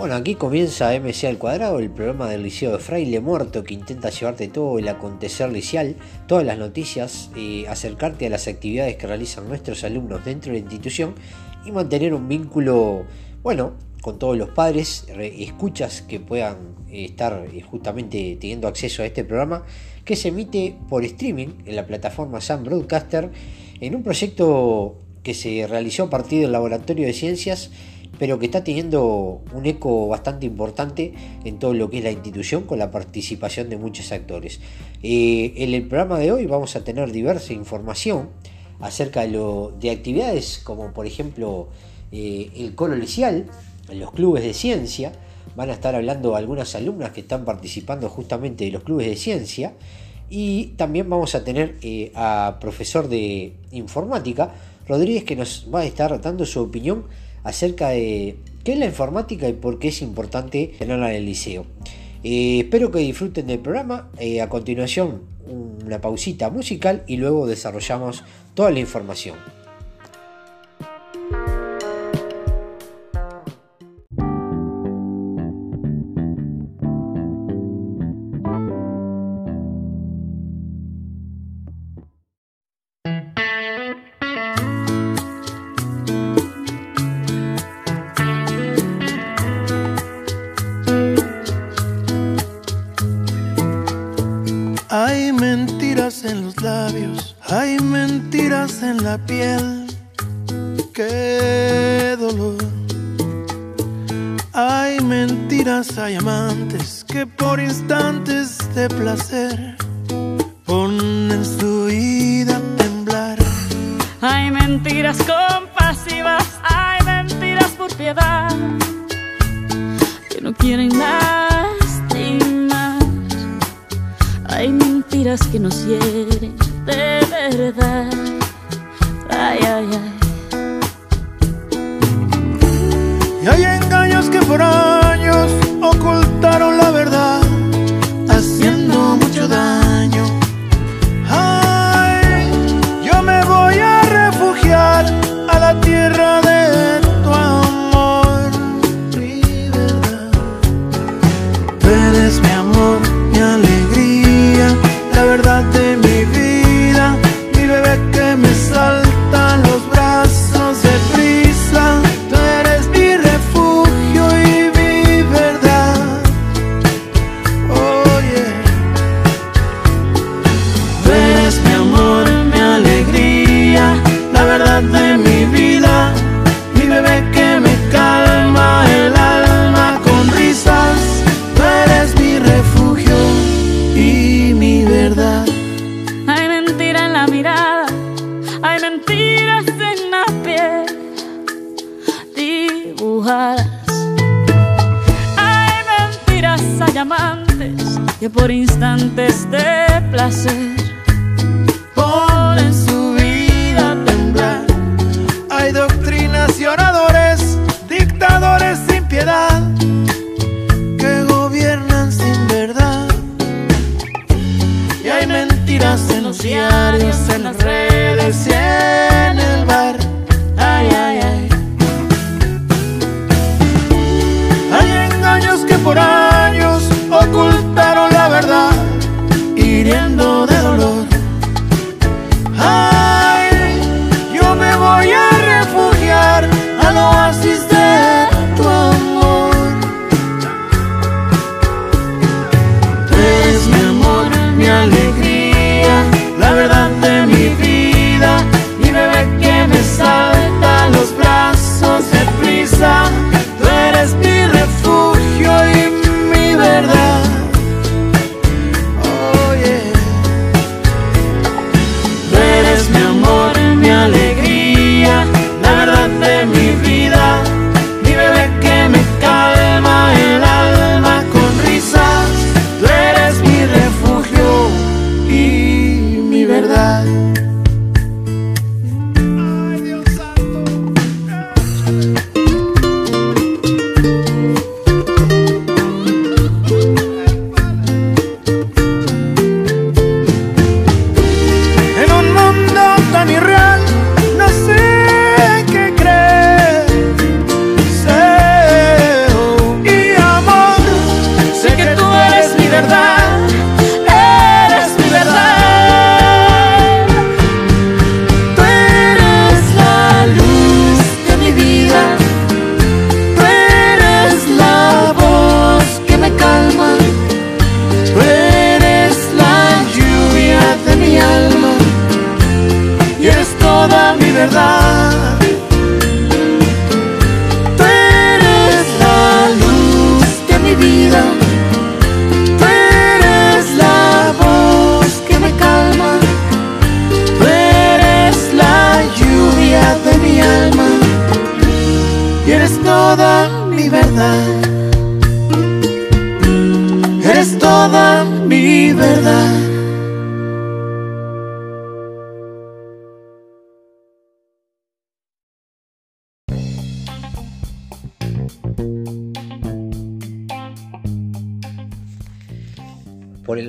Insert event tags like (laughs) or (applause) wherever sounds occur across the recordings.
Bueno, aquí comienza MC al cuadrado, el programa del Liceo de Fraile Muerto que intenta llevarte todo el acontecer licial, todas las noticias, acercarte a las actividades que realizan nuestros alumnos dentro de la institución y mantener un vínculo, bueno, con todos los padres, escuchas que puedan estar eh, justamente teniendo acceso a este programa que se emite por streaming en la plataforma Sun Broadcaster en un proyecto que se realizó a partir del Laboratorio de Ciencias pero que está teniendo un eco bastante importante en todo lo que es la institución con la participación de muchos actores. Eh, en el programa de hoy vamos a tener diversa información acerca de, actividades como por ejemplo eh, el colo licial, los clubes de ciencia, van a estar hablando algunas alumnas que están participando justamente de los clubes de ciencia y también vamos a tener eh, a profesor de informática, Rodríguez, que nos va a estar dando su opinión acerca de qué es la informática y por qué es importante tenerla en el liceo. Eh, espero que disfruten del programa. Eh, a continuación, una pausita musical y luego desarrollamos toda la información.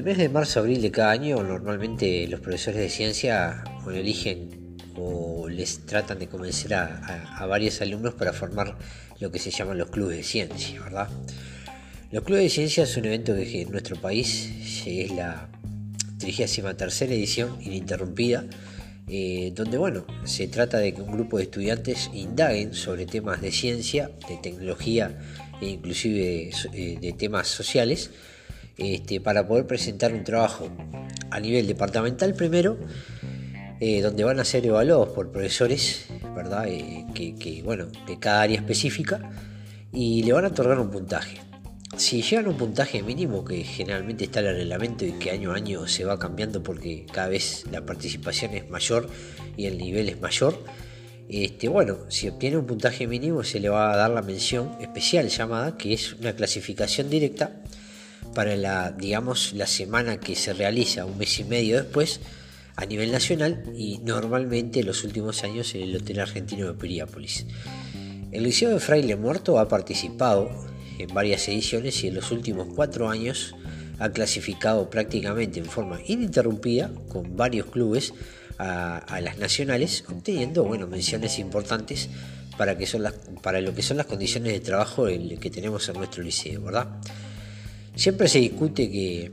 El mes de marzo-abril de cada año, normalmente los profesores de ciencia eligen o les tratan de convencer a, varios alumnos para formar lo que se llaman los clubes de ciencia, ¿verdad? Los clubes de ciencia es un evento que en nuestro país es la 33 edición ininterrumpida, eh, donde bueno, se trata de que un grupo de estudiantes indaguen sobre temas de ciencia, de tecnología e inclusive eh, de temas sociales este, para poder presentar un trabajo a nivel departamental primero, eh, donde van a ser evaluados por profesores, ¿verdad? Eh, que, bueno, de cada área específica, y le van a otorgar un puntaje. Si llegan a un puntaje mínimo, que generalmente está en el reglamento y que año a año se va cambiando porque cada vez la participación es mayor y el nivel es mayor, este, bueno, si obtiene un puntaje mínimo se le va a dar la mención especial llamada, que es una clasificación directa para la, digamos, la semana que se realiza un mes y medio después a nivel nacional y normalmente en los últimos años en el Hotel Argentino de Piriápolis. El Liceo de Fraile Muerto ha participado en varias ediciones y en los últimos cuatro años ha clasificado prácticamente en forma ininterrumpida con varios clubes a, las nacionales, obteniendo bueno, menciones importantes para, que son para lo que son las condiciones de trabajo que tenemos en nuestro liceo, ¿verdad? Siempre se discute que,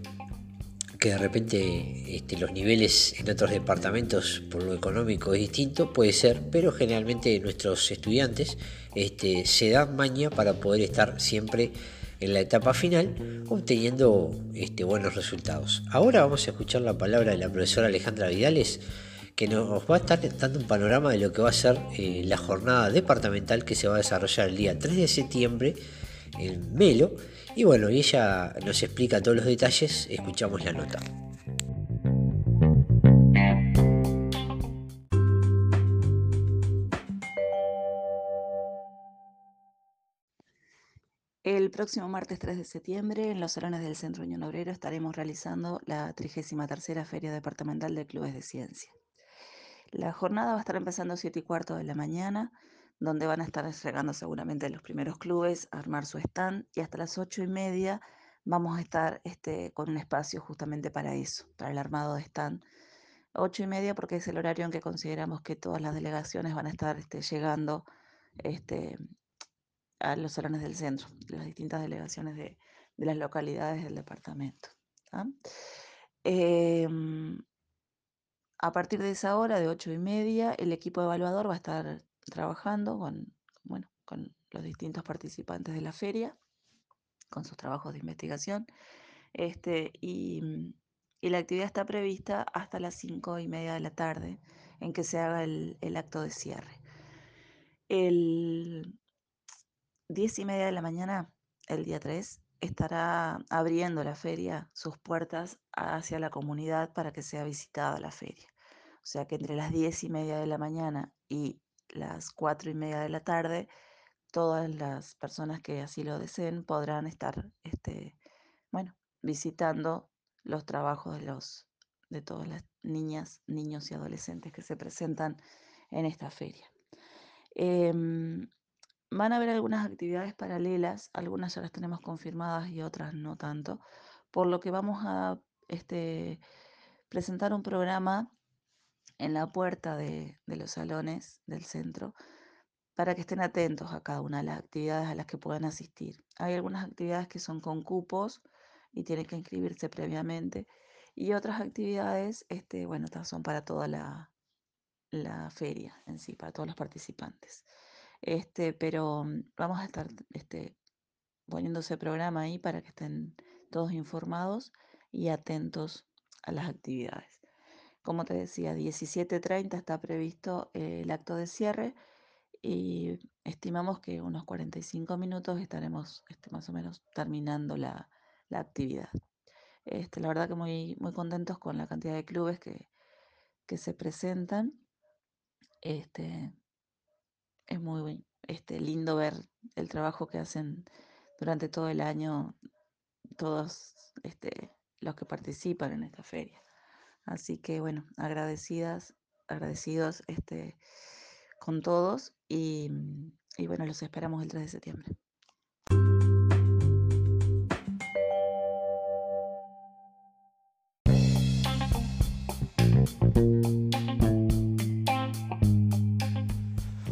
que de repente este, los niveles en otros departamentos por lo económico es distinto, puede ser, pero generalmente nuestros estudiantes este, se dan maña para poder estar siempre en la etapa final obteniendo este, buenos resultados. Ahora vamos a escuchar la palabra de la profesora Alejandra Vidales que nos va a estar dando un panorama de lo que va a ser eh, la jornada departamental que se va a desarrollar el día 3 de septiembre en Melo y bueno, ella nos explica todos los detalles, escuchamos la nota. El próximo martes 3 de septiembre, en los salones del Centro Unión Obrero, estaremos realizando la 33 Feria Departamental de Clubes de Ciencia. La jornada va a estar empezando a 7 y cuarto de la mañana donde van a estar entregando seguramente los primeros clubes, armar su stand y hasta las ocho y media vamos a estar este, con un espacio justamente para eso, para el armado de stand. Ocho y media porque es el horario en que consideramos que todas las delegaciones van a estar este, llegando este, a los salones del centro, las distintas delegaciones de, las localidades del departamento. Em, a partir de esa hora, de ocho y media, el equipo evaluador va a estar trabajando con, bueno, con los distintos participantes de la feria, con sus trabajos de investigación. Este, y, la actividad está prevista hasta las cinco y media de la tarde, en que se haga el, acto de cierre. El diez y media de la mañana, el día 3, estará abriendo la feria sus puertas hacia la comunidad para que sea visitada la feria. O sea que entre las diez y media de la mañana y las cuatro y media de la tarde, todas las personas que así lo deseen podrán estar, este, bueno, visitando los trabajos de los de todas las niñas, niños y adolescentes que se presentan en esta feria. Em, van a haber algunas actividades paralelas, algunas ya las tenemos confirmadas y otras no tanto, por lo que vamos a este, presentar un programa en la puerta de, los salones del centro para que estén atentos a cada una de las actividades a las que puedan asistir. Hay algunas actividades que son con cupos y tienen que inscribirse previamente y otras actividades, este, bueno, son para toda la, feria en sí, para todos los participantes. Este, pero mm, vamos a estar este, poniendo ese programa ahí para que estén todos informados y atentos a las actividades. Como te decía, 17.30 está previsto eh, el acto de cierre y estimamos que unos 45 minutos estaremos este, más o menos terminando la, la actividad. Este, la verdad que muy, muy contentos con la cantidad de clubes que, que se presentan. Este, es muy este, lindo ver el trabajo que hacen durante todo el año todos este, los que participan en esta feria. Así que bueno, agradecidas, agradecidos este, con todos y, y bueno, los esperamos el 3 de septiembre.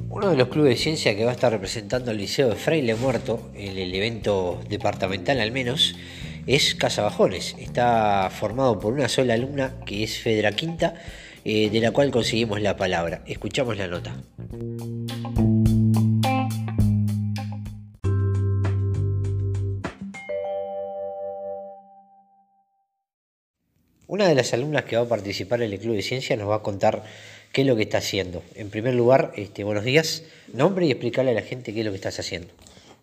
Uno de los clubes de ciencia que va a estar representando al Liceo de Fraile Muerto, en el evento departamental al menos, es Casa Bajones. Está formado por una sola alumna que es Fedra Quinta, eh, de la cual conseguimos la palabra. Escuchamos la nota. Una de las alumnas que va a participar en el Club de Ciencia nos va a contar qué es lo que está haciendo. En primer lugar, este, buenos días, nombre y explicarle a la gente qué es lo que estás haciendo.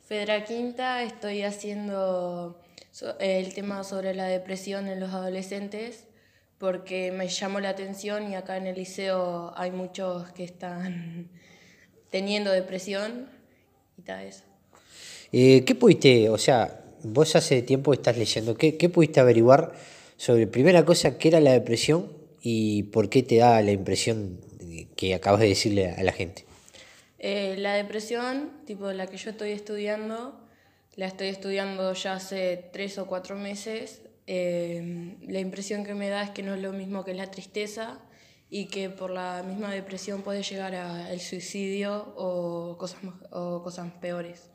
Fedra Quinta, estoy haciendo el tema sobre la depresión en los adolescentes porque me llamó la atención y acá en el liceo hay muchos que están (laughs) teniendo depresión y tal eso. Eh, ¿Qué pudiste, o sea, vos hace tiempo estás leyendo, ¿qué, qué pudiste averiguar sobre, primera cosa, qué era la depresión y por qué te da la impresión que acabas de decirle a la gente? Eh, la depresión, tipo la que yo estoy estudiando, la estoy estudiando ya hace tres o cuatro meses. Eh, la impresión que me da es que no es lo mismo que la tristeza y que por la misma depresión puede llegar al suicidio o cosas, o cosas peores.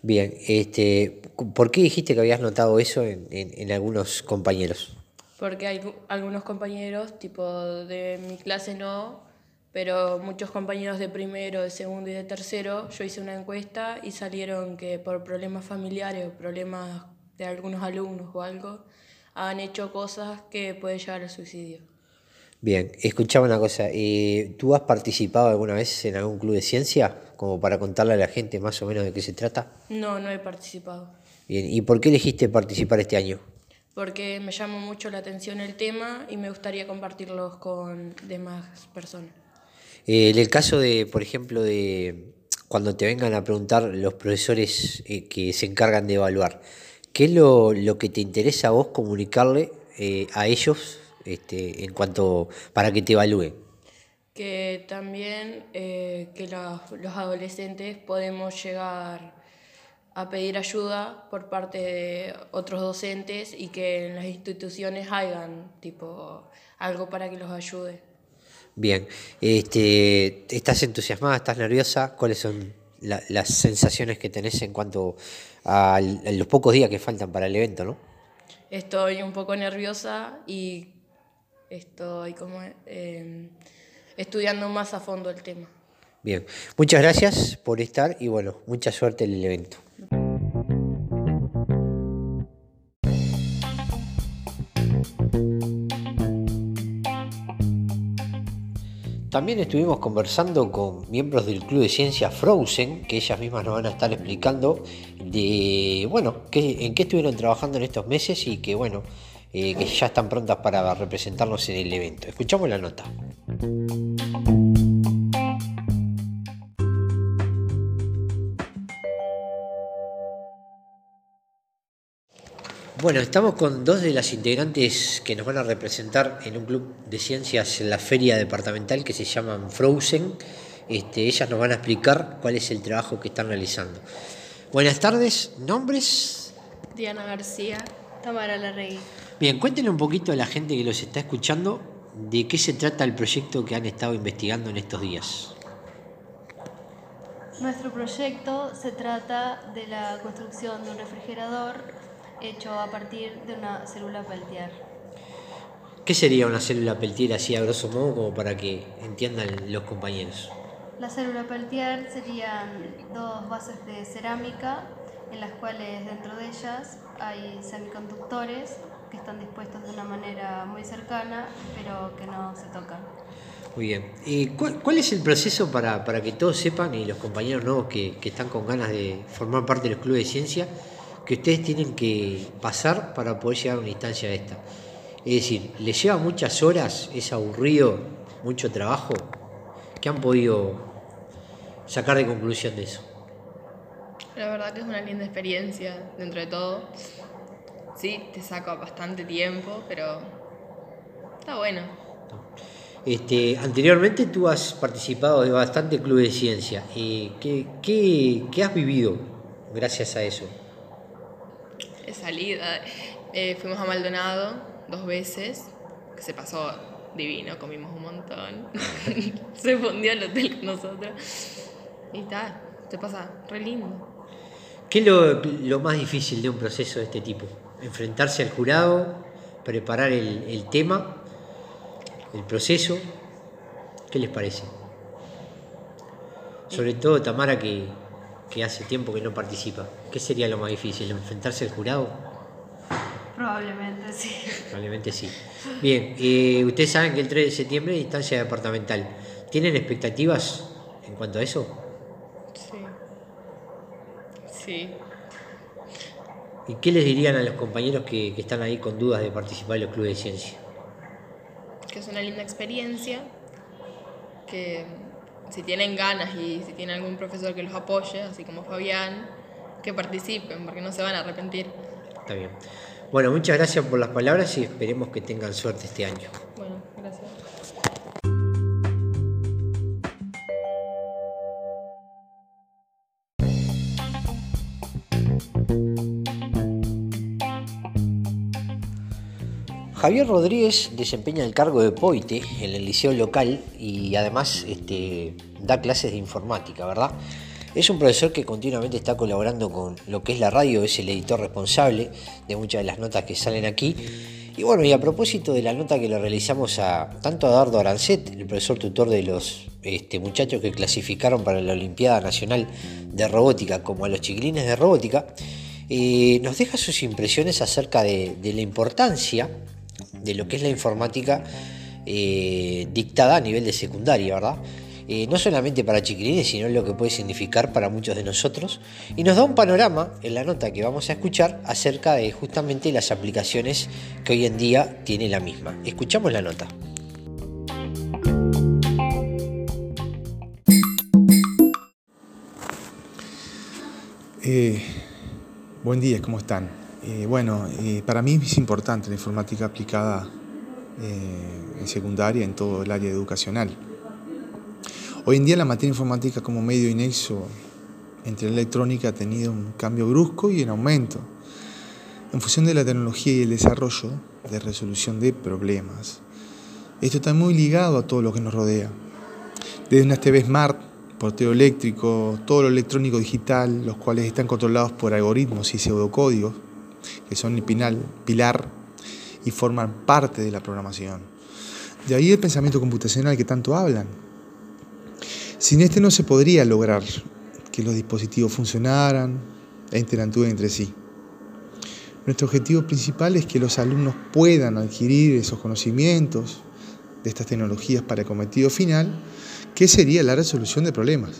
Bien, este, ¿por qué dijiste que habías notado eso en, en, algunos compañeros? Porque hay algunos compañeros, tipo de mi clase no, pero muchos compañeros de primero, de segundo y de tercero, yo hice una encuesta y salieron que por problemas familiares o problemas de algunos alumnos o algo, han hecho cosas que pueden llegar al suicidio. Bien, escuchaba una cosa, eh, ¿tú has participado alguna vez en algún club de ciencia? Como para contarle a la gente más o menos de qué se trata. No, no he participado. Bien, ¿y por qué elegiste participar este año? Porque me llama mucho la atención el tema y me gustaría compartirlos con demás personas. Eh, en el caso de, por ejemplo, de cuando te vengan a preguntar los profesores eh, que se encargan de evaluar, ¿qué es lo, que te interesa a vos comunicarle a ellos este, en cuanto para que te evalúen? Que también eh, que los, adolescentes podemos llegar a pedir ayuda por parte de otros docentes y que en las instituciones hagan tipo algo para que los ayude. Bien, este, ¿estás entusiasmada? ¿Estás nerviosa? ¿Cuáles son las sensaciones que tenés en cuanto a, los pocos días que faltan para el evento, no? Estoy un poco nerviosa y estoy como em, estudiando más a fondo el tema. Bien, muchas gracias por estar y bueno, mucha suerte en el evento. También estuvimos conversando con miembros del Club de Ciencia Frozen, que ellas mismas nos van a estar explicando de, bueno, en qué estuvieron trabajando en estos meses y que, bueno, eh, que ya están prontas para representarnos en el evento. Escuchamos la nota. Bueno, estamos con dos de las integrantes que nos van a representar en un club de ciencias en la feria departamental que se llaman Frozen. Este, ellas nos van a explicar cuál es el trabajo que están realizando. Buenas tardes, ¿nombres? Diana García, Tamara Larregui. Bien, cuéntenle un poquito a la gente que los está escuchando de qué se trata el proyecto que han estado investigando en estos días. Nuestro proyecto se trata de la construcción de un refrigerador hecho a partir de una célula Peltier. ¿Qué sería una célula Peltier así a grosso modo como para que entiendan los compañeros? La célula Peltier serían dos bases de cerámica en las cuales dentro de ellas hay semiconductores que están dispuestos de una manera muy cercana, pero que no se tocan. Muy bien. ¿Y cuál, cuál es el proceso para, para que todos sepan y los compañeros nuevos que, que están con ganas de formar parte de los clubes de ciencia, que ustedes tienen que pasar para poder llegar a una instancia de esta? Es decir, ¿les lleva muchas horas? ¿Es aburrido? ¿Mucho trabajo? ¿Qué han podido sacar de conclusión de eso? La verdad que es una linda experiencia dentro de todo. Sí, te saca bastante tiempo, pero está bueno. Este, anteriormente tú has participado de bastante clubes de ciencia. Eh, ¿qué, qué, qué has vivido gracias a eso? Salida. Eh, fuimos a Maldonado dos veces, que se pasó divino, comimos un montón. (laughs) se fundió el hotel con nosotros. Y está, se pasa re lindo. ¿Qué es lo, lo más difícil de un proceso de este tipo? Enfrentarse al jurado, preparar el, el tema, el proceso. ¿Qué les parece? Sobre todo Tamara que, que hace tiempo que no participa. ¿Qué sería lo más difícil? ¿Enfrentarse al jurado? Probablemente sí. Probablemente sí. Bien, eh, ustedes saben que el 3 de septiembre es instancia departamental. ¿Tienen expectativas en cuanto a eso? Sí. Sí. ¿Y qué les dirían a los compañeros que, que están ahí con dudas de participar en los clubes de ciencia? Que es una linda experiencia. Que si tienen ganas y si tienen algún profesor que los apoye, así como Fabián, que participen, porque no se van a arrepentir. Está bien. Bueno, muchas gracias por las palabras y esperemos que tengan suerte este año. Bueno, gracias. Javier Rodríguez desempeña el cargo de POITE en el liceo local y además este, da clases de informática, ¿verdad? Es un profesor que continuamente está colaborando con lo que es la radio, es el editor responsable de muchas de las notas que salen aquí. Y bueno, y a propósito de la nota que le realizamos a tanto a Dardo Arancet, el profesor tutor de los este, muchachos que clasificaron para la Olimpiada Nacional de Robótica, como a los chiquilines de robótica, eh, nos deja sus impresiones acerca de, la importancia de lo que es la informática eh, dictada a nivel de secundaria, ¿verdad? Eh, no solamente para chiquilines, sino lo que puede significar para muchos de nosotros. Y nos da un panorama en la nota que vamos a escuchar acerca de justamente las aplicaciones que hoy en día tiene la misma. Escuchamos la nota. Eh, buen día, ¿cómo están? Eh, bueno, para mí es importante la informática aplicada en secundaria en todo el área educacional. Hoy en día la materia informática como medio inexo entre la electrónica ha tenido un cambio brusco y en aumento en función de la tecnología y el desarrollo de resolución de problemas. Esto está muy ligado a todo lo que nos rodea. Desde una TV Smart, porteo eléctrico, todo lo electrónico digital, los cuales están controlados por algoritmos y pseudocódigos, que son el pilar y forman parte de la programación. De ahí el pensamiento computacional que tanto hablan. Sin este no se podría lograr que los dispositivos funcionaran e interactúen entre sí. Nuestro objetivo principal es que los alumnos puedan adquirir esos conocimientos de estas tecnologías para el cometido final, que sería la resolución de problemas.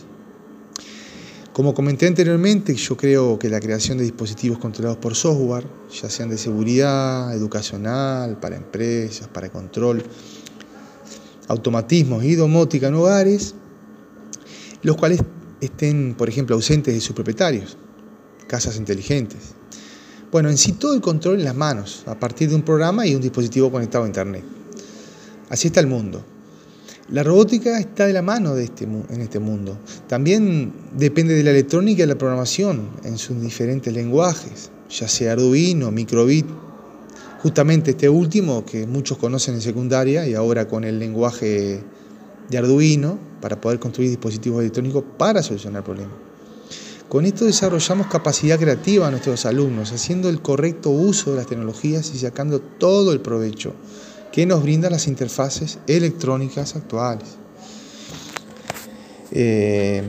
Como comenté anteriormente, yo creo que la creación de dispositivos controlados por software, ya sean de seguridad, educacional, para empresas, para control, automatismos y domótica en hogares, los cuales estén, por ejemplo, ausentes de sus propietarios, casas inteligentes. Bueno, en sí todo el control en las manos, a partir de un programa y un dispositivo conectado a Internet. Así está el mundo. La robótica está de la mano de este, en este mundo. También depende de la electrónica y la programación en sus diferentes lenguajes, ya sea Arduino, Microbit. Justamente este último que muchos conocen en secundaria y ahora con el lenguaje de Arduino para poder construir dispositivos electrónicos para solucionar problemas. Con esto desarrollamos capacidad creativa a nuestros alumnos, haciendo el correcto uso de las tecnologías y sacando todo el provecho que nos brindan las interfaces electrónicas actuales. Eh,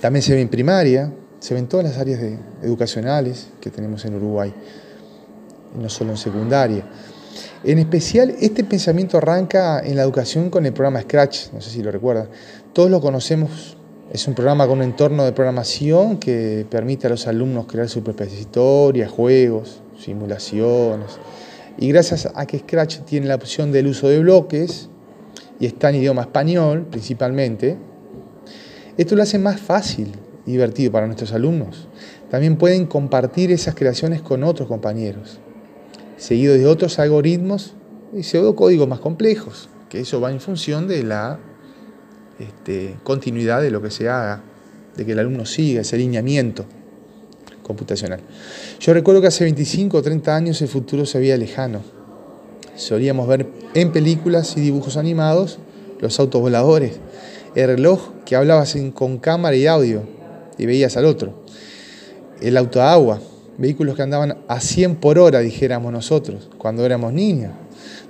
también se ve en primaria, se ve en todas las áreas educacionales que tenemos en Uruguay. no solo en secundaria. En especial, este pensamiento arranca en la educación con el programa Scratch, no sé si lo recuerdan. Todos lo conocemos, es un programa con un entorno de programación que permite a los alumnos crear sus propias historias, juegos, simulaciones. Y gracias a que Scratch tiene la opción del uso de bloques y está en idioma español principalmente, esto lo hace más fácil y divertido para nuestros alumnos. También pueden compartir esas creaciones con otros compañeros, seguido de otros algoritmos y pseudo códigos más complejos, que eso va en función de la este, continuidad de lo que se haga, de que el alumno siga ese lineamiento computacional. Yo recuerdo que hace 25 o 30 años el futuro se veía lejano. Solíamos ver en películas y dibujos animados los autos voladores, el reloj que hablabas con cámara y audio y veías al otro, el auto a agua, vehículos que andaban a 100 por hora, dijéramos nosotros, cuando éramos niños,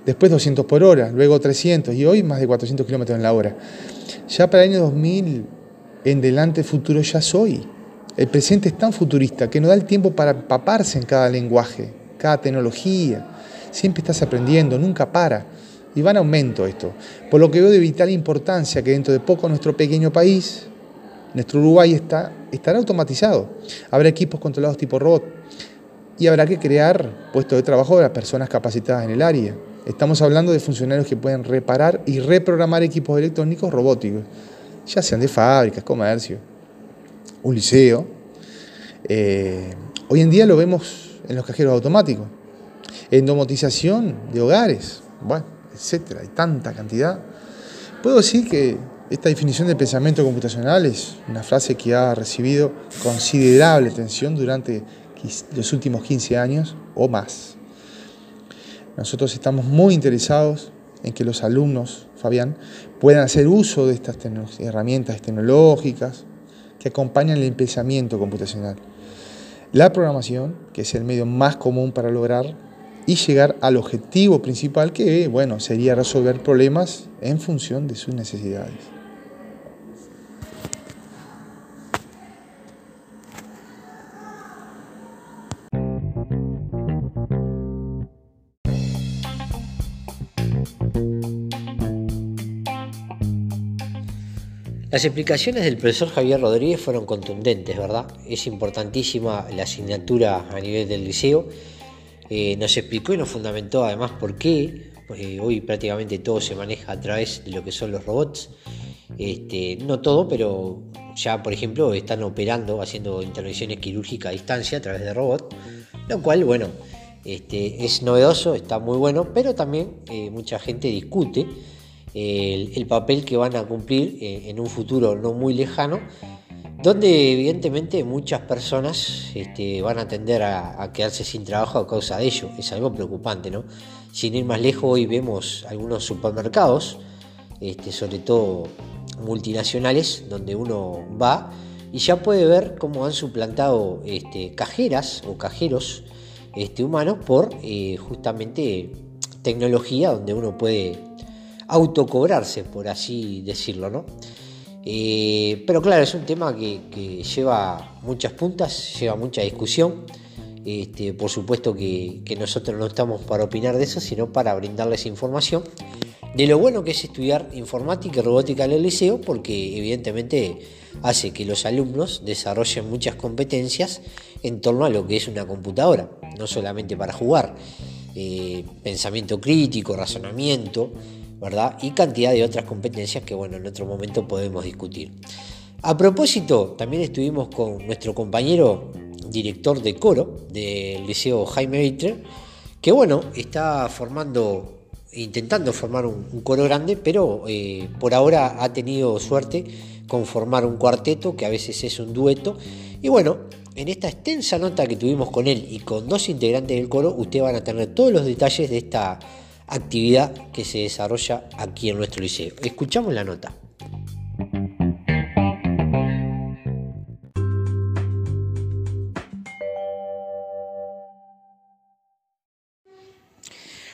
después 200 por hora, luego 300 y hoy más de 400 kilómetros en la hora. Ya para el año 2000 en delante el futuro ya soy. El presente es tan futurista que no da el tiempo para empaparse en cada lenguaje, cada tecnología. Siempre estás aprendiendo, nunca para. Y va en aumento esto. Por lo que veo de vital importancia que dentro de poco nuestro pequeño país, nuestro Uruguay, está, estará automatizado. Habrá equipos controlados tipo robot. Y habrá que crear puestos de trabajo para personas capacitadas en el área. Estamos hablando de funcionarios que pueden reparar y reprogramar equipos electrónicos robóticos, ya sean de fábricas, comercio un liceo. Eh, hoy en día lo vemos en los cajeros automáticos, en domotización de hogares, bueno, etcétera, hay tanta cantidad. Puedo decir que esta definición de pensamiento computacional es una frase que ha recibido considerable atención durante los últimos 15 años o más. Nosotros estamos muy interesados en que los alumnos, Fabián, puedan hacer uso de estas herramientas tecnológicas, que acompañan el pensamiento computacional. La programación, que es el medio más común para lograr y llegar al objetivo principal que, bueno, sería resolver problemas en función de sus necesidades. Las explicaciones del profesor Javier Rodríguez fueron contundentes, ¿verdad? Es importantísima la asignatura a nivel del liceo. Eh, nos explicó y nos fundamentó además por qué eh, hoy prácticamente todo se maneja a través de lo que son los robots. Este, no todo, pero ya por ejemplo están operando, haciendo intervenciones quirúrgicas a distancia a través de robots, lo cual, bueno, este, es novedoso, está muy bueno, pero también eh, mucha gente discute el, papel que van a cumplir eh, en un futuro no muy lejano, donde evidentemente muchas personas este, van a tender a, quedarse sin trabajo a causa de ello. Es algo preocupante, ¿no? Sin ir más lejos, hoy vemos algunos supermercados, este, sobre todo multinacionales, donde uno va y ya puede ver cómo han suplantado este, cajeras o cajeros este, humanos por eh, justamente tecnología donde uno puede autocobrarse, por así decirlo, ¿no? Eh, pero claro, es un tema que, lleva muchas puntas, lleva mucha discusión. Este, por supuesto que, nosotros no estamos para opinar de eso, sino para brindarles información de lo bueno que es estudiar informática y robótica en el liceo, porque evidentemente hace que los alumnos desarrollen muchas competencias en torno a lo que es una computadora, no solamente para jugar, eh, pensamiento crítico, razonamiento, Y cantidad de otras competencias que, bueno, en otro momento podemos discutir. A propósito, también estuvimos con nuestro compañero director de coro del Liceo Jaime Bitter, que, bueno, está formando, intentando formar un, coro grande, pero eh, por ahora ha tenido suerte con formar un cuarteto, que a veces es un dueto. Y bueno, en esta extensa nota que tuvimos con él y con dos integrantes del coro, ustedes van a tener todos los detalles de esta actividad que se desarrolla aquí en nuestro liceo. Escuchamos la nota.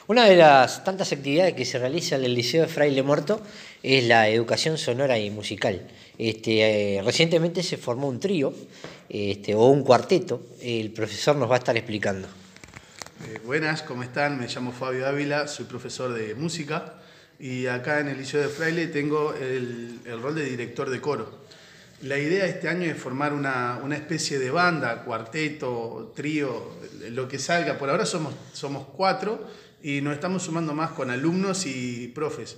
Una de las tantas actividades que se realiza en el Liceo de Fraile Muerto es la educación sonora y musical. Este, eh, recientemente se formó un trío este, o un cuarteto, el profesor nos va a estar explicando. Eh, buenas, ¿cómo están? Me llamo Fabio Ávila, soy profesor de música y acá en el Liceo de Fraile tengo el, rol de director de coro. La idea este año es formar una, especie de banda, cuarteto, trío, lo que salga. Por ahora somos, somos cuatro y nos estamos sumando más con alumnos y profes.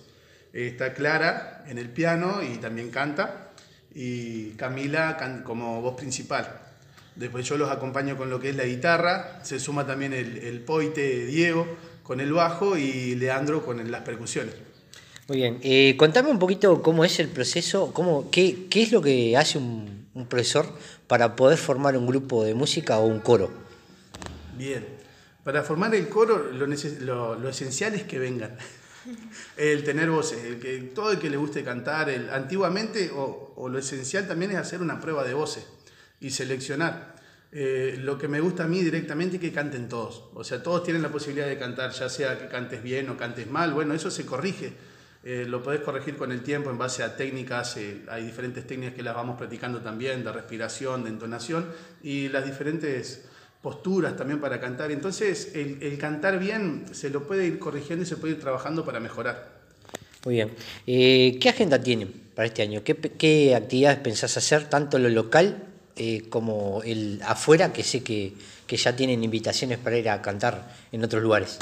Está Clara en el piano y también canta y Camila como voz principal. Después yo los acompaño con lo que es la guitarra, se suma también el, el poite Diego con el bajo y Leandro con las percusiones. Muy bien, eh, contame un poquito cómo es el proceso, cómo, qué, qué es lo que hace un, un, profesor para poder formar un grupo de música o un coro. Bien, para formar el coro lo, lo, lo esencial es que vengan. (laughs) El tener voces, el que, todo el que le guste cantar, el, antiguamente o, o lo esencial también es hacer una prueba de voces y seleccionar. Eh, lo que me gusta a mí directamente es que canten todos. O sea, todos tienen la posibilidad de cantar, ya sea que cantes bien o cantes mal. Bueno, eso se corrige. Eh, lo podés corregir con el tiempo en base a técnicas. Eh, hay diferentes técnicas que las vamos practicando también, de respiración, de entonación y las diferentes posturas también para cantar. Entonces, el, el cantar bien se lo puede ir corrigiendo y se puede ir trabajando para mejorar. Muy bien. Eh, ¿Qué agenda tienen para este año? ¿Qué, ¿Qué, actividades pensás hacer, tanto en lo local eh, como el afuera, que sé que, que, ya tienen invitaciones para ir a cantar en otros lugares?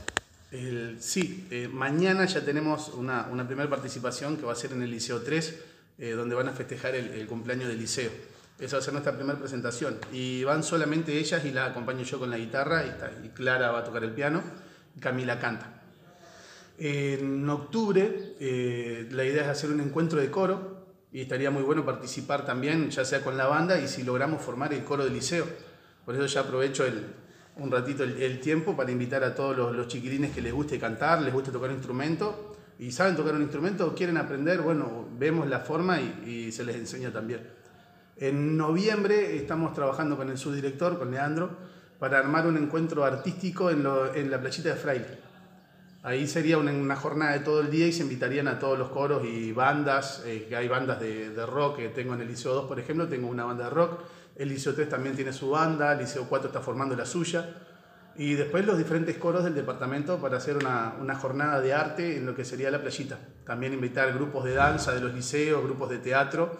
Sí, eh, mañana ya tenemos una, una, primera participación que va a ser en el Liceo 3, eh, donde van a festejar el, cumpleaños del liceo. Esa va a ser nuestra primera presentación. Y van solamente ellas y la acompaño yo con la guitarra, y, y Clara va a tocar el piano, y Camila canta. En octubre la idea es hacer un encuentro de coro y estaría muy bueno participar también, ya sea con la banda y si logramos formar el coro del liceo. Por eso ya aprovecho el, un ratito el, tiempo para invitar a todos los, los, chiquilines que les guste cantar, les guste tocar un instrumento y saben tocar un instrumento o quieren aprender, bueno, vemos la forma y, se les enseña también. En noviembre estamos trabajando con el subdirector, con Leandro, para armar un encuentro artístico en, en la playita de Fraile. Ahí sería una, jornada de todo el día y se invitarían a todos los coros y bandas, eh, que hay bandas de, de, rock que tengo en el Liceo 2, por ejemplo, tengo una banda de rock, el Liceo 3 también tiene su banda, el Liceo 4 está formando la suya, y después los diferentes coros del departamento para hacer una, una jornada de arte en lo que sería la playita. También invitar grupos de danza de los liceos, grupos de teatro,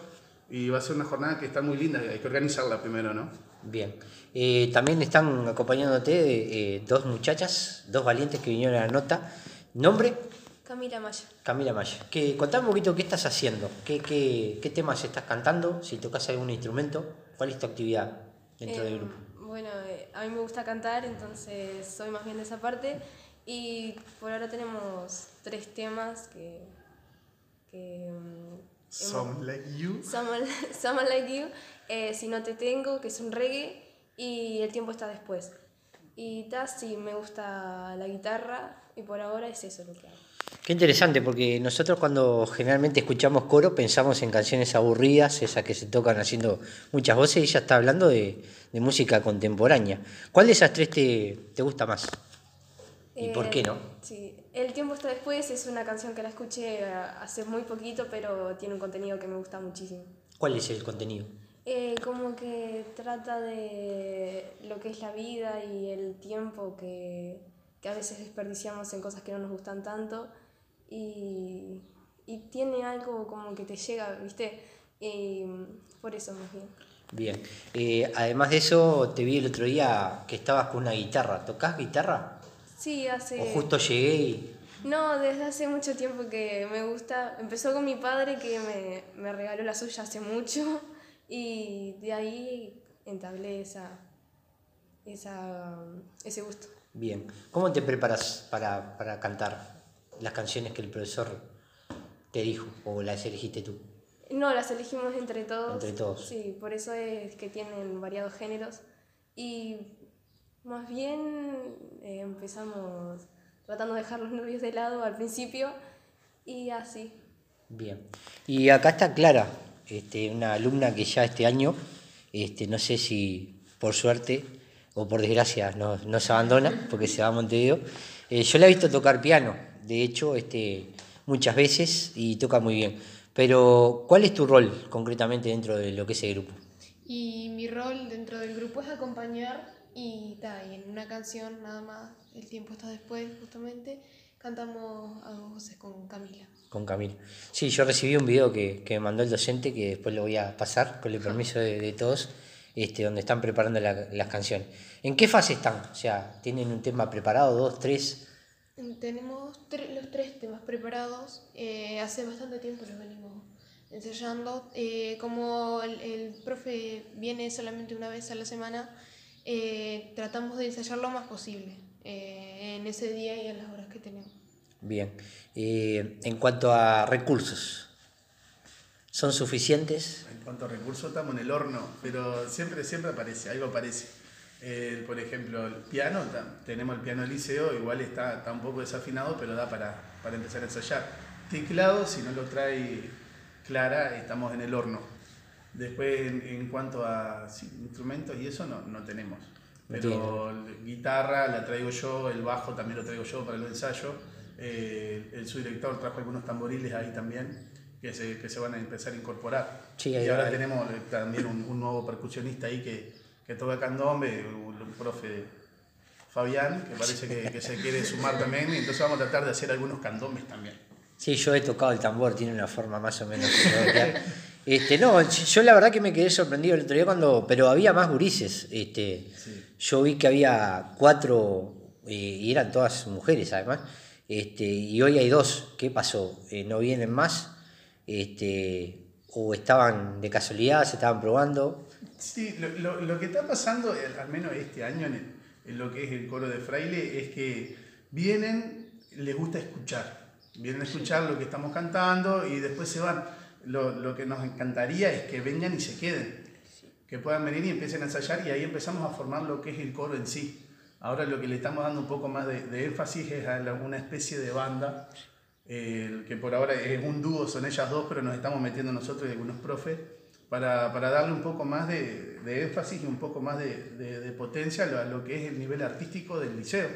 y va a ser una jornada que está muy linda, hay que organizarla primero, ¿no? Bien. Eh, también están acompañándote eh, dos muchachas, dos valientes que vinieron a la nota. ¿Nombre? Camila Maya. Camila Maya. Que, contame un poquito qué estás haciendo, qué, qué, qué temas estás cantando, si tocas algún instrumento, cuál es tu actividad dentro eh, del grupo. Bueno, eh, a mí me gusta cantar, entonces soy más bien de esa parte. Y por ahora tenemos tres temas que... que Someone Like You. Someone, (laughs) someone Like You. Eh, si no te tengo, que es un reggae. Y El tiempo está después. Y ta, sí, me gusta la guitarra. Y por ahora es eso lo que hago. Qué interesante, porque nosotros cuando generalmente escuchamos coro pensamos en canciones aburridas, esas que se tocan haciendo muchas voces, y ella está hablando de, de música contemporánea. ¿Cuál de esas tres te, te gusta más? ¿Y eh, por qué no? Sí, El tiempo está después es una canción que la escuché hace muy poquito, pero tiene un contenido que me gusta muchísimo. ¿Cuál es el contenido? Eh, como que trata de lo que es la vida y el tiempo que, que a veces desperdiciamos en cosas que no nos gustan tanto y, y tiene algo como que te llega, ¿viste? Y por eso más bien. Bien. Eh, además de eso, te vi el otro día que estabas con una guitarra. ¿Tocás guitarra? Sí, hace... ¿O justo llegué y...? No, desde hace mucho tiempo que me gusta. Empezó con mi padre que me, me regaló la suya hace mucho y de ahí entablé esa, esa, ese gusto. Bien. ¿Cómo te preparas para, para cantar las canciones que el profesor te dijo o las elegiste tú? No, las elegimos entre todos. Entre todos. Sí, por eso es que tienen variados géneros. Y más bien eh, empezamos tratando de dejar los nervios de lado al principio y así. Bien. Y acá está Clara, este, una alumna que ya este año, este, no sé si por suerte o por desgracia nos, nos abandona porque se va a Montevideo. Eh, yo la he visto tocar piano, de hecho, este, muchas veces y toca muy bien. Pero, ¿cuál es tu rol concretamente dentro de lo que es el grupo? Y mi rol dentro del grupo es acompañar Y, ta, y en una canción nada más, el tiempo está después justamente, cantamos a dos voces con Camila. Con Camila. Sí, yo recibí un video que, que me mandó el docente, que después lo voy a pasar con el permiso de, de todos, este, donde están preparando la- las canciones. ¿En qué fase están? O sea, ¿tienen un tema preparado, dos, tres? Tenemos tre- los tres temas preparados. eh, hace bastante tiempo los venimos ensayando. Eh, como el, el profe viene solamente una vez a la semana, eh, tratamos de ensayar lo más posible eh, en ese día y en las horas que tenemos. Bien. Eh, en cuanto a recursos, ¿son suficientes? En cuanto a recursos, estamos en el horno, pero siempre, siempre aparece, algo aparece. Eh, por ejemplo, el piano, tenemos el piano del liceo, igual está, está un poco desafinado, pero da para, para empezar a ensayar. Teclado, si no lo trae Clara, estamos en el horno. Después, en, en cuanto a sí, instrumentos y eso, no, no tenemos. Pero el- guitarra la traigo yo, el bajo también lo traigo yo para los ensayos. Eh, el subdirector trajo algunos tamboriles ahí también que se, que se van a empezar a incorporar. Sí, y ahora tenemos eh, también un, un nuevo percusionista ahí que, que toca candombe, un, un profe Fabián, que parece que, que se quiere sumar también, y entonces vamos a tratar de hacer algunos candombes también. Sí, yo he tocado el tambor, tiene una forma más o menos. (laughs) Este, no, yo la verdad que me quedé sorprendido el otro día cuando. Pero había más gurises. Este, Yo vi que había cuatro, eh, y eran todas mujeres además. Este, y hoy hay dos. ¿Qué pasó? Eh, ¿No vienen más? Este, ¿O estaban de casualidad, se estaban probando? Sí, lo, lo- lo que está pasando, eh, al menos este año en, el- en lo que es el coro de fraile, es que vienen, les gusta escuchar. Vienen a escuchar lo que estamos cantando y después se van. Lo, lo que nos encantaría es que vengan y se queden. Que puedan venir y empiecen a ensayar y ahí empezamos a formar lo que es el coro en sí. Ahora lo que le estamos dando un poco más de, de énfasis es a la- una especie de banda, eh, que por ahora es un dúo, son ellas dos, pero nos estamos metiendo nosotros y algunos profes para, para darle un poco más de, de énfasis y un poco más de, potencia a lo, a lo que es el nivel artístico del liceo.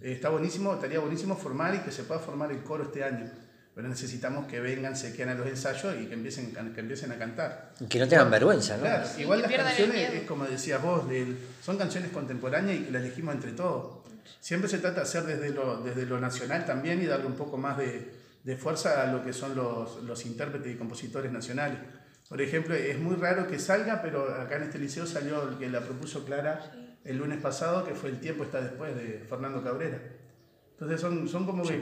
Eh, está buenísimo, estaría buenísimo formar y que se pueda formar el coro este año, pero necesitamos que vengan, se queden a los ensayos y que empiecen, que empiecen a cantar. Que no tengan vergüenza, ¿no? Claro, Sí, igual las canciones, es como decías vos, del- son canciones contemporáneas y que las elegimos entre todos. Siempre se trata de hacer desde lo, desde lo nacional también y darle un poco más de, de fuerza a lo que son los, los intérpretes y compositores nacionales. Por ejemplo, es muy raro que salga, pero acá en este liceo salió el que la propuso Clara el lunes pasado, que fue El tiempo está después de Fernando Cabrera. Entonces son, son, como, que,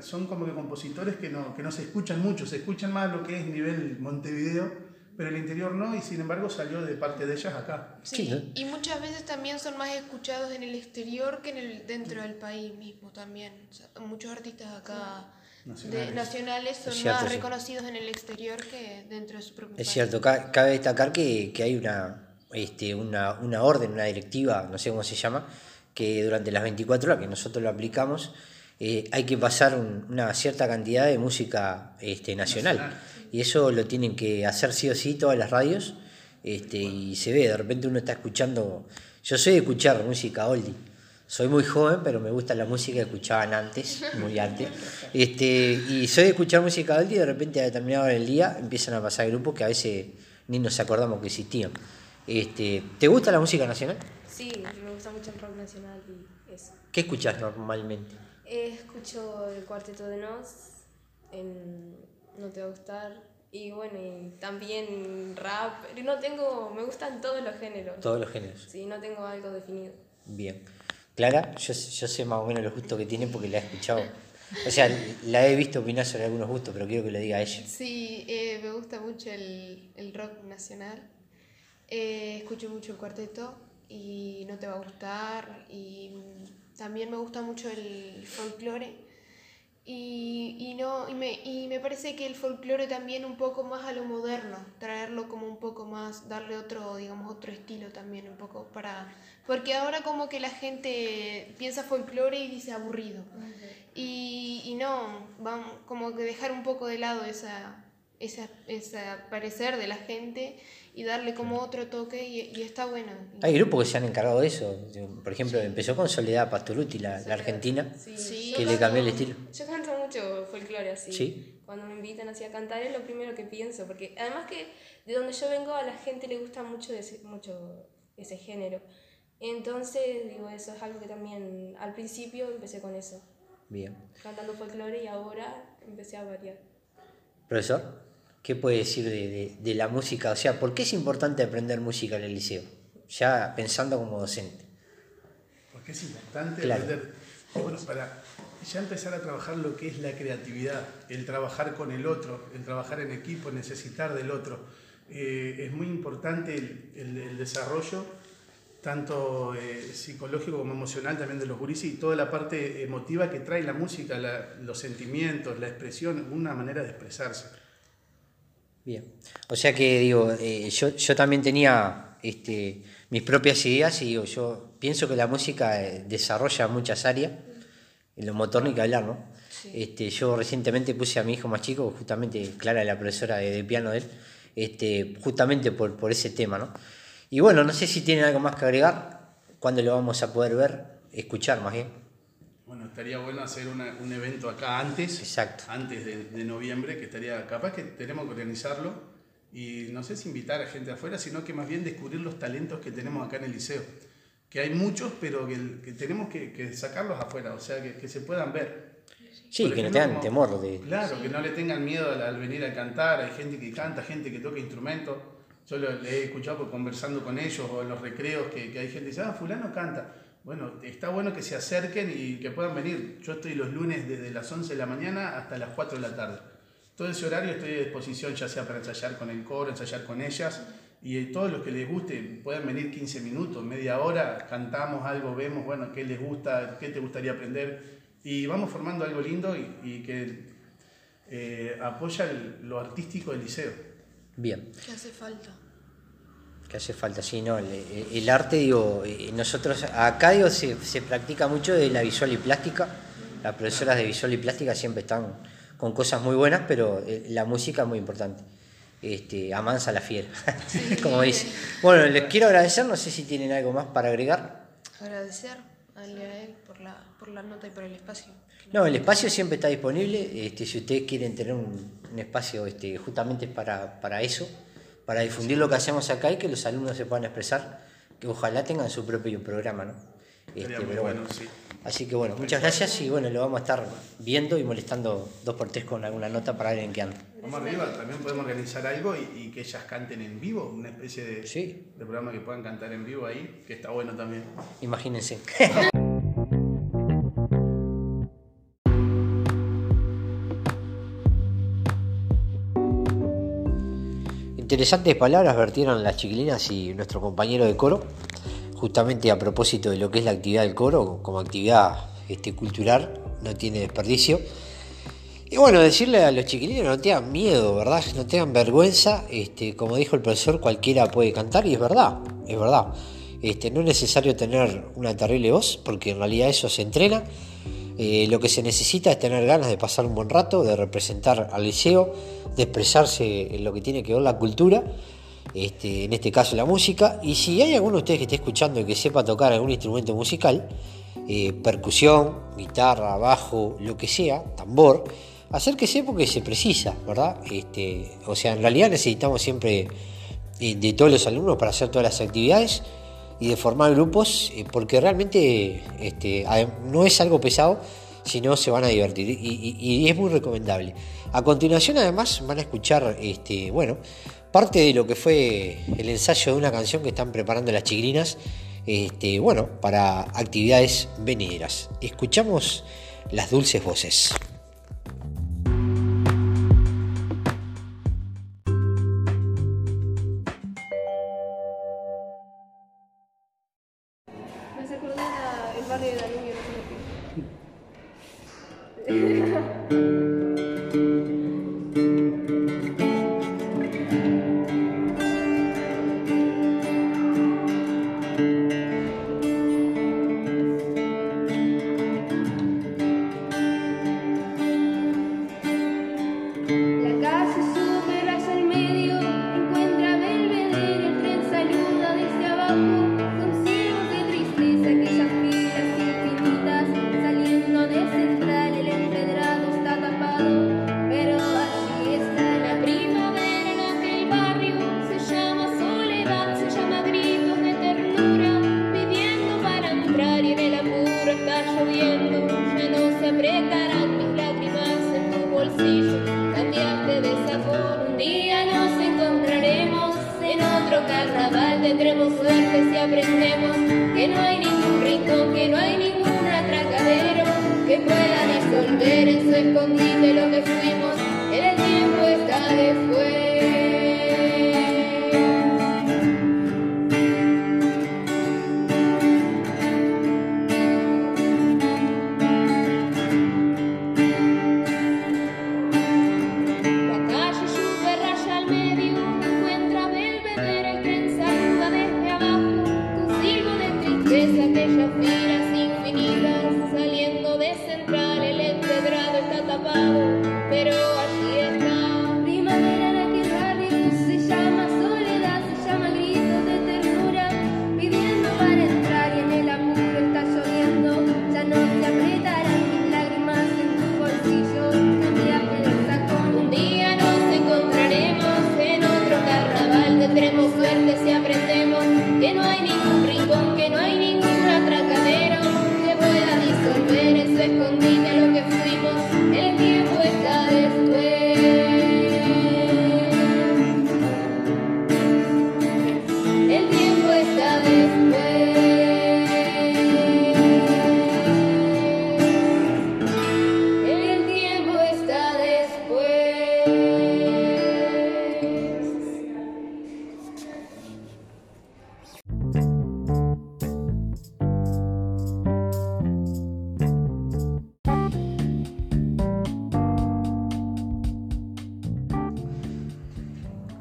son como que compositores que no, que no se escuchan mucho, se escuchan más lo que es nivel Montevideo, pero el interior no, y sin embargo salió de parte de ellas acá. Sí, Sí, ¿no? y muchas veces también son más escuchados en el exterior que en el, dentro del país mismo también. O sea, muchos artistas acá Nacionales. de, nacionales son Es cierto, más sí. reconocidos en el exterior que dentro de su propio Es país. cierto, ca- cabe destacar que, que hay una, este, una, una orden, una directiva, no sé cómo se llama, que durante las 24 horas que nosotros lo aplicamos, eh, hay que pasar un- una cierta cantidad de música este, nacional. Nacional. Y eso lo tienen que hacer sí o sí todas las radios. Este, y se ve, de repente uno está escuchando. Yo soy de escuchar música oldie. Soy muy joven, pero me gusta la música que escuchaban antes, (laughs) muy antes. Este, y soy de escuchar música oldie y de repente a determinada hora del día empiezan a pasar grupos que a veces ni nos acordamos que existían. Este, ¿Te gusta la música nacional? Sí, me gusta mucho el rock nacional y eso. ¿Qué escuchas normalmente? Eh, escucho el Cuarteto de Nos, en No Te Va a Gustar, y bueno, y también rap. No tengo, me gustan todos los géneros. Todos los géneros. Sí, no tengo algo definido. Bien. Clara, yo, yo sé más o menos los gustos que tiene porque la he escuchado. O sea, la he visto opinar sobre algunos gustos, pero quiero que lo diga ella. Sí, eh, me gusta mucho el, el rock nacional. Eh, escucho mucho el cuarteto y no te va a gustar. Y también me gusta mucho el folclore. Y, y, no, y, me, y me parece que el folclore también un poco más a lo moderno, traerlo como un poco más, darle otro, digamos, otro estilo también un poco para... Porque ahora como que la gente piensa folclore y dice aburrido. Y, y no, vamos, como que dejar un poco de lado esa, esa, ese parecer de la gente y darle como otro toque y, y está bueno. Hay grupos que se han encargado de eso. Por ejemplo, empezó con Soledad Pastoruti, la, la argentina, Sí, Sí. yo que le cambió el estilo. Yo canto mucho folclore así. Sí. Cuando me invitan así a cantar es lo primero que pienso, porque además que de donde yo vengo a la gente le gusta mucho ese, mucho ese género. Entonces, digo, eso es algo que también al principio empecé con eso, Bien. cantando folclore y ahora empecé a variar. Profesor, ¿qué puede decir de, de- de la música? O sea, ¿por qué es importante aprender música en el liceo? Ya pensando como docente. Porque es importante Claro. aprender, bueno, para ya empezar a trabajar lo que es la creatividad, el trabajar con el otro, el trabajar en equipo, necesitar del otro. Eh, es muy importante el, el- el desarrollo, tanto eh, psicológico como emocional también de los gurises y toda la parte emotiva que trae la música, la- los sentimientos, la expresión, una manera de expresarse. Bien. O sea que digo, eh, yo, yo también tenía este, mis propias ideas y digo, yo pienso que la música eh, desarrolla muchas áreas, en lo motor ni que hablar, ¿no? Este, yo recientemente puse a mi hijo más chico, justamente Clara, la profesora de, de piano de él, este, justamente por, por ese tema, ¿no? Y bueno, no sé si tienen algo más que agregar, cuándo lo vamos a poder ver, escuchar más bien. Bueno, estaría bueno hacer una- un evento acá antes, Exacto. antes de, de noviembre, que estaría capaz que tenemos que organizarlo y no sé si invitar a gente afuera, sino que más bien descubrir los talentos que tenemos acá en el liceo. Que hay muchos, pero que, que tenemos que, que sacarlos afuera, o sea, que, que se puedan ver. Sí, Por que no ejemplo, tengan como- temor de... Claro, que no le tengan miedo al, al venir a cantar. Hay gente que canta, gente que toca instrumentos. Yo lo, le he escuchado por conversando con ellos o en los recreos que, que hay gente que dice, ah, fulano canta. Bueno, está bueno que se acerquen y que puedan venir. Yo estoy los lunes desde las 11 de la mañana hasta las 4 de la tarde. Todo ese horario estoy a disposición, ya sea para ensayar con el coro, ensayar con ellas. Y eh, todos los que les guste pueden venir 15 minutos, media hora, cantamos algo, vemos, bueno, qué les gusta, qué te gustaría aprender. Y vamos formando algo lindo y, y que eh, apoya el- lo artístico del liceo. Bien. ¿Qué hace falta? Que hace falta, sí, no, el, el arte, digo, eh, nosotros, acá digo, se, se practica mucho de la visual y plástica, las profesoras de visual y plástica siempre están con cosas muy buenas, pero eh, la música es muy importante, este, amansa la fiera, (laughs) como dice. Bueno, les quiero agradecer, no sé si tienen algo más para agregar. Agradecer a él por la, por la nota y por el espacio. No, el espacio siempre está disponible. Este, si ustedes quieren tener un, un espacio este, justamente para, para eso, para difundir lo que hacemos acá y que los alumnos se puedan expresar, que ojalá tengan su propio programa, ¿no? Este, pero bueno. bueno, sí. Así que bueno, muchas gracias y bueno, lo vamos a estar viendo y molestando dos por tres con alguna nota para ver en qué anda. Vamos arriba, también podemos organizar algo y, y que ellas canten en vivo, una especie de, Sí. de programa que puedan cantar en vivo ahí, que está bueno también. Imagínense. (laughs) Interesantes palabras vertieron las chiquilinas y nuestro compañero de coro, justamente a propósito de lo que es la actividad del coro, como actividad este, cultural, no tiene desperdicio. Y bueno, decirle a los chiquilines no tengan miedo, ¿verdad? No tengan vergüenza. Este, como dijo el profesor, cualquiera puede cantar y es verdad, es verdad. Este, no es necesario tener una terrible voz, porque en realidad eso se entrena. Eh, lo que se necesita es tener ganas de pasar un buen rato, de representar al liceo, de expresarse en lo que tiene que ver la cultura, este, en este caso la música. Y si hay alguno de ustedes que esté escuchando y que sepa tocar algún instrumento musical, eh, percusión, guitarra, bajo, lo que sea, tambor, acérquese porque se precisa, ¿verdad? Este, o sea, en realidad necesitamos siempre eh, de todos los alumnos para hacer todas las actividades y de formar grupos, eh, porque realmente este, no es algo pesado, sino se van a divertir y, es muy recomendable. A continuación, además, van a escuchar, este, bueno, parte de lo que fue el ensayo de una canción que están preparando las chiquilinas, este, bueno, para actividades venideras. Escuchamos las dulces voces. Tendremos suerte si aprendemos que no hay ningún rincón, que no hay ningún atracadero que pueda disolver en su escondite lo que fuimos. El tiempo está después. La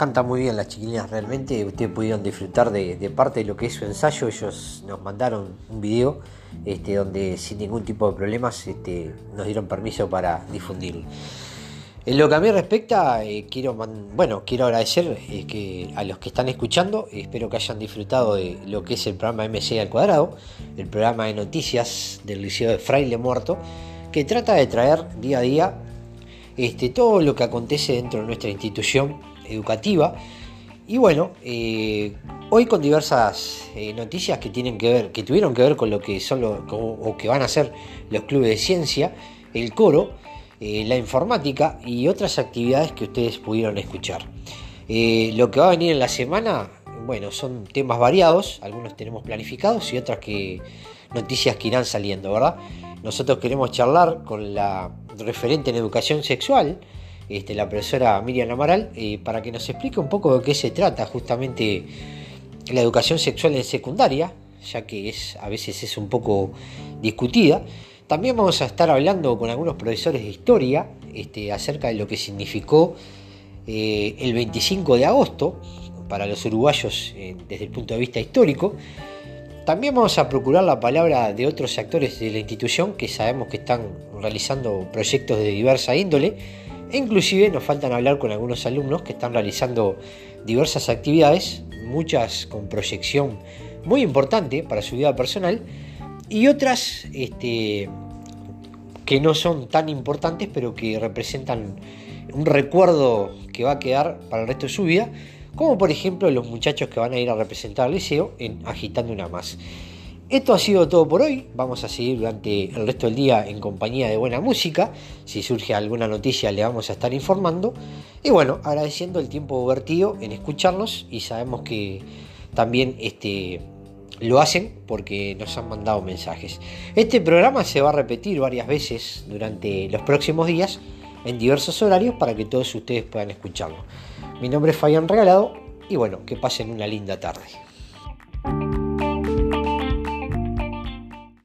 Canta muy bien las chiquilinas realmente, ustedes pudieron disfrutar de, parte de lo que es su ensayo, ellos nos mandaron un video este, donde sin ningún tipo de problemas este, nos dieron permiso para difundirlo. En lo que a mí respecta, eh, quiero, bueno, quiero agradecer eh, que a los que están escuchando, espero que hayan disfrutado de lo que es el programa MC al cuadrado, el programa de noticias del Liceo de Fraile Muerto, que trata de traer día a día este, todo lo que acontece dentro de nuestra institución educativa. Y bueno, eh, hoy con diversas eh, noticias que tienen que ver, que tuvieron que ver con lo que son o que van a ser los clubes de ciencia, el coro, eh, la informática y otras actividades que ustedes pudieron escuchar. Lo que va a venir en la semana, bueno, son temas variados, algunos tenemos planificados y otras que noticias que irán saliendo, ¿verdad? Nosotros queremos charlar con la referente en educación sexual, este, la profesora Miriam Amaral, eh, para que nos explique un poco de qué se trata justamente la educación sexual en secundaria, ya que a veces es un poco discutida. También vamos a estar hablando con algunos profesores de historia este, acerca de lo que significó eh, el 25 de agosto para los uruguayos eh, desde el punto de vista histórico. También vamos a procurar la palabra de otros actores de la institución que sabemos que están realizando proyectos de diversa índole. Inclusive nos faltan hablar con algunos alumnos que están realizando diversas actividades, muchas con proyección muy importante para su vida personal y otras este, que no son tan importantes pero que representan un recuerdo que va a quedar para el resto de su vida, como por ejemplo los muchachos que van a ir a representar al liceo en Agitando una más. Esto ha sido todo por hoy. Vamos a seguir durante el resto del día en compañía de buena música. Si surge alguna noticia le vamos a estar informando. Y bueno, agradeciendo el tiempo vertido en escucharnos y sabemos que también este, lo hacen porque nos han mandado mensajes. Este programa se va a repetir varias veces durante los próximos días en diversos horarios para que todos ustedes puedan escucharlo. Mi nombre es Fabián Regalado y bueno, que pasen una linda tarde.